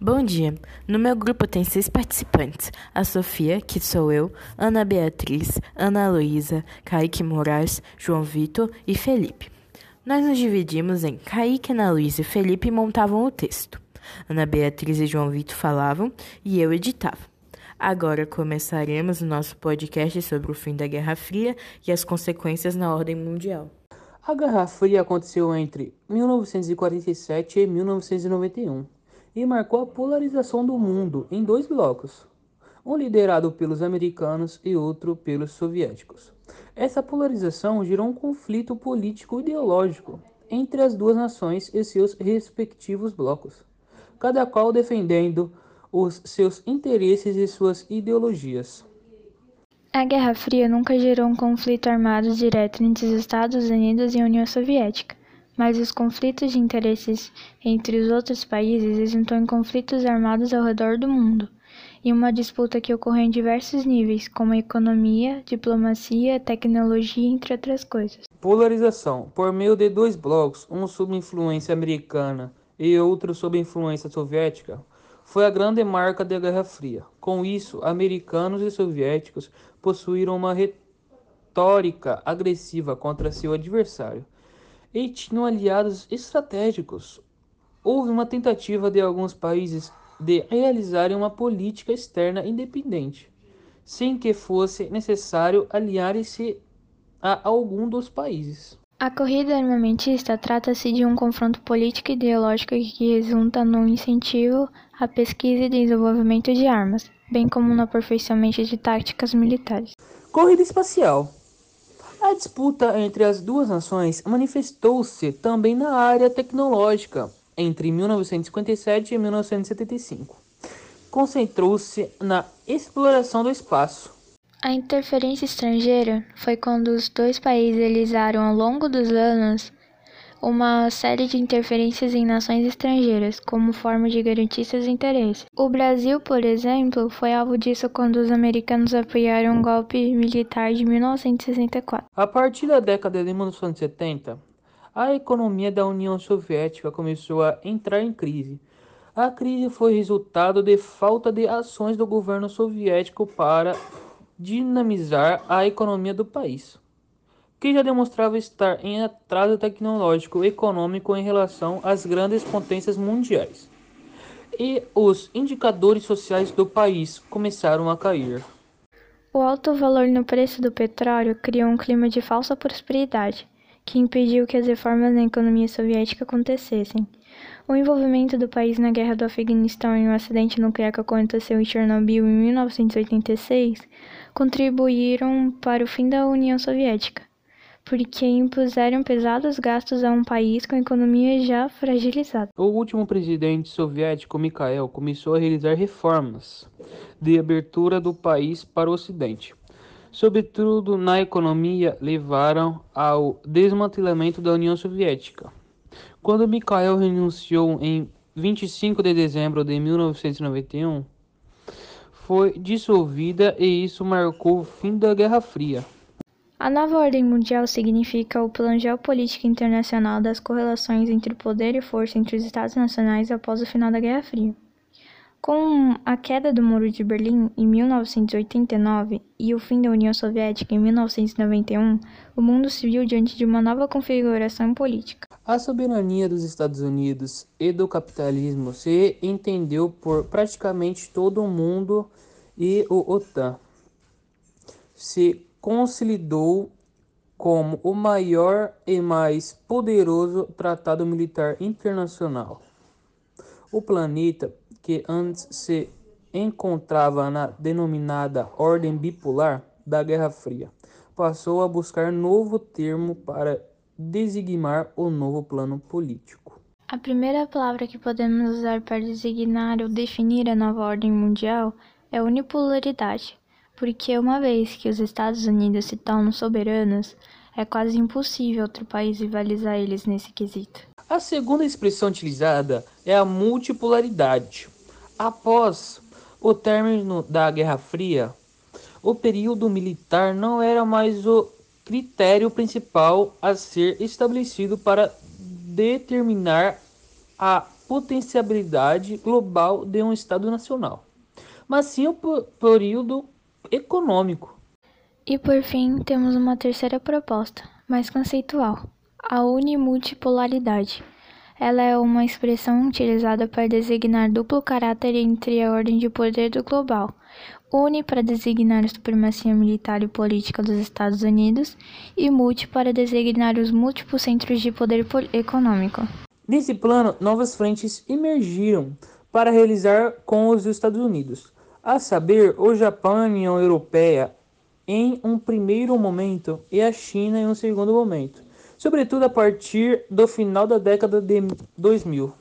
Bom dia. No meu grupo tem seis participantes: a Sofia, que sou eu, Ana Beatriz, Ana Luísa, Kaique Moraes, João Vitor e Felipe. Nós nos dividimos em Kaique, Ana Luísa e Felipe montavam o texto. Ana Beatriz e João Vitor falavam e eu editava. Agora começaremos o nosso podcast sobre o fim da Guerra Fria e as consequências na ordem mundial. A Guerra Fria aconteceu entre 1947 e 1991 e marcou a polarização do mundo em dois blocos, um liderado pelos americanos e outro pelos soviéticos. Essa polarização gerou um conflito político-ideológico entre as duas nações e seus respectivos blocos, cada qual defendendo os seus interesses e suas ideologias. A Guerra Fria nunca gerou um conflito armado direto entre os Estados Unidos e a União Soviética, mas os conflitos de interesses entre os outros países resultou em conflitos armados ao redor do mundo, e uma disputa que ocorreu em diversos níveis, como economia, diplomacia, tecnologia, entre outras coisas. Polarização por meio de dois blocos, um sob influência americana e outro sob influência soviética, foi a grande marca da Guerra Fria. Com isso, americanos e soviéticos possuíram uma retórica agressiva contra seu adversário e tinham aliados estratégicos. Houve uma tentativa de alguns países de realizarem uma política externa independente, sem que fosse necessário aliar-se a algum dos países. A corrida armamentista trata-se de um confronto político e ideológico que resulta no incentivo à pesquisa e desenvolvimento de armas, bem como no aperfeiçoamento de táticas militares. Corrida espacial. A disputa entre as duas nações manifestou-se também na área tecnológica entre 1957 e 1975. Concentrou-se na exploração do espaço. A interferência estrangeira foi quando os dois países realizaram ao longo dos anos uma série de interferências em nações estrangeiras, como forma de garantir seus interesses. O Brasil, por exemplo, foi alvo disso quando os americanos apoiaram o golpe militar de 1964. A partir da década de 1970, a economia da União Soviética começou a entrar em crise. A crise foi resultado de falta de ações do governo soviético para dinamizar a economia do país que já demonstrava estar em atraso tecnológico e econômico em relação às grandes potências mundiais. E os indicadores sociais do país começaram a cair. O alto valor no preço do petróleo criou um clima de falsa prosperidade, que impediu que as reformas na economia soviética acontecessem. O envolvimento do país na guerra do Afeganistão e o acidente nuclear que aconteceu em Chernobyl em 1986 contribuíram para o fim da União Soviética porque impuseram pesados gastos a um país com economia já fragilizada. O último presidente soviético, Mikhail, começou a realizar reformas de abertura do país para o Ocidente. Sobretudo na economia, levaram ao desmantelamento da União Soviética. Quando Mikhail renunciou em 25 de dezembro de 1991, foi dissolvida e isso marcou o fim da Guerra Fria. A nova ordem mundial significa o plano geopolítico internacional das correlações entre poder e força entre os Estados nacionais após o final da Guerra Fria. Com a queda do Muro de Berlim em 1989 e o fim da União Soviética em 1991, o mundo se viu diante de uma nova configuração política. A soberania dos Estados Unidos e do capitalismo se entendeu por praticamente todo o mundo e o OTAN se consolidou como o maior e mais poderoso tratado militar internacional. O planeta, que antes se encontrava na denominada Ordem Bipolar da Guerra Fria, passou a buscar novo termo para designar o novo plano político. A primeira palavra que podemos usar para designar ou definir a nova ordem mundial é unipolaridade porque uma vez que os Estados Unidos se tornam soberanos, é quase impossível outro país rivalizar eles nesse quesito. A segunda expressão utilizada é a multipolaridade. Após o término da Guerra Fria, o período militar não era mais o critério principal a ser estabelecido para determinar a potencialidade global de um Estado nacional, mas sim o período econômico. E por fim, temos uma terceira proposta, mais conceitual, a unimultipolaridade. Ela é uma expressão utilizada para designar duplo caráter entre a ordem de poder do global. Uni para designar a supremacia militar e política dos Estados Unidos e multi para designar os múltiplos centros de poder econômico. Nesse plano, novas frentes emergiram para realizar com os Estados Unidos, a saber, o Japão e a União Europeia em um primeiro momento e a China em um segundo momento sobretudo a partir do final da década de 2000.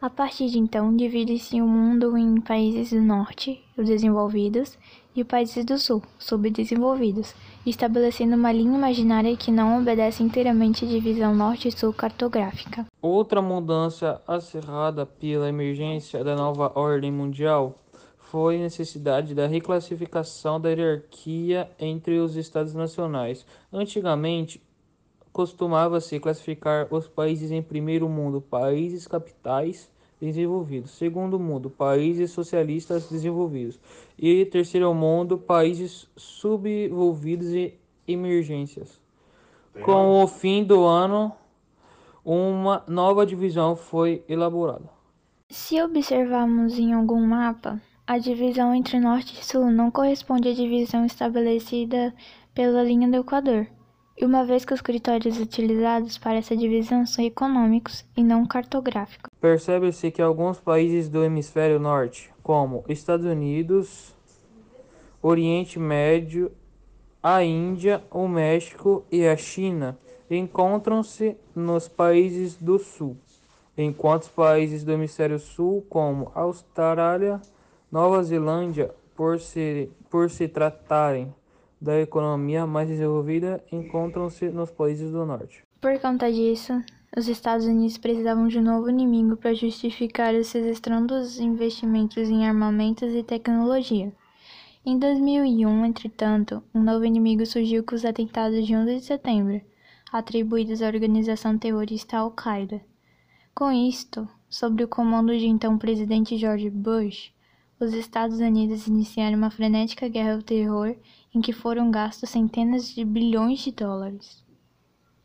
A partir de então, divide-se o mundo em países do norte, os desenvolvidos, e países do sul, subdesenvolvidos, estabelecendo uma linha imaginária que não obedece inteiramente à divisão norte-sul cartográfica. Outra mudança acerrada pela emergência da nova ordem mundial foi a necessidade da reclassificação da hierarquia entre os estados nacionais. Antigamente, costumava-se classificar os países em primeiro mundo, países capitais desenvolvidos, segundo mundo, países socialistas desenvolvidos e terceiro mundo, países subdesenvolvidos e emergências. Com o fim do ano, uma nova divisão foi elaborada. Se observarmos em algum mapa, a divisão entre norte e sul não corresponde à divisão estabelecida pela linha do Equador e uma vez que os critérios utilizados para essa divisão são econômicos e não cartográficos. Percebe-se que alguns países do hemisfério norte, como Estados Unidos, Oriente Médio, a Índia, o México e a China, encontram-se nos países do sul, enquanto os países do hemisfério sul, como Austrália, Nova Zelândia, por se, por se tratarem da economia mais desenvolvida encontram-se nos países do norte. Por conta disso, os Estados Unidos precisavam de um novo inimigo para justificar esses estrondos investimentos em armamentos e tecnologia. Em 2001, entretanto, um novo inimigo surgiu com os atentados de 11 de setembro, atribuídos à organização terrorista Al-Qaeda. Com isto, sob o comando de então presidente George Bush, os Estados Unidos iniciaram uma frenética guerra ao terror em que foram gastos centenas de bilhões de dólares.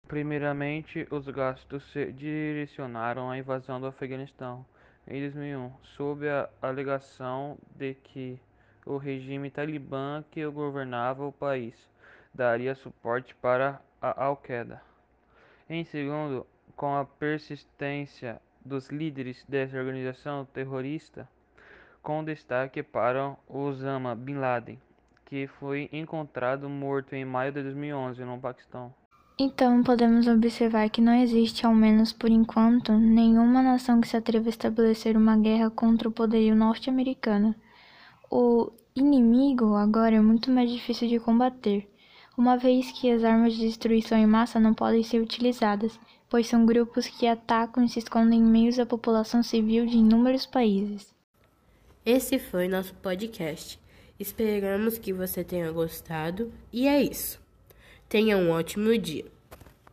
Primeiramente, os gastos se direcionaram à invasão do Afeganistão em 2001, sob a alegação de que o regime talibã que governava o país daria suporte para a Al-Qaeda. Em segundo, com a persistência dos líderes dessa organização terrorista, com destaque para Osama Bin Laden, que foi encontrado morto em maio de 2011 no Paquistão. Então, podemos observar que não existe, ao menos por enquanto, nenhuma nação que se atreva a estabelecer uma guerra contra o poderio norte-americano. O inimigo agora é muito mais difícil de combater, uma vez que as armas de destruição em massa não podem ser utilizadas, pois são grupos que atacam e se escondem em meio à população civil de inúmeros países. Esse foi nosso podcast. Esperamos que você tenha gostado e é isso. Tenha um ótimo dia.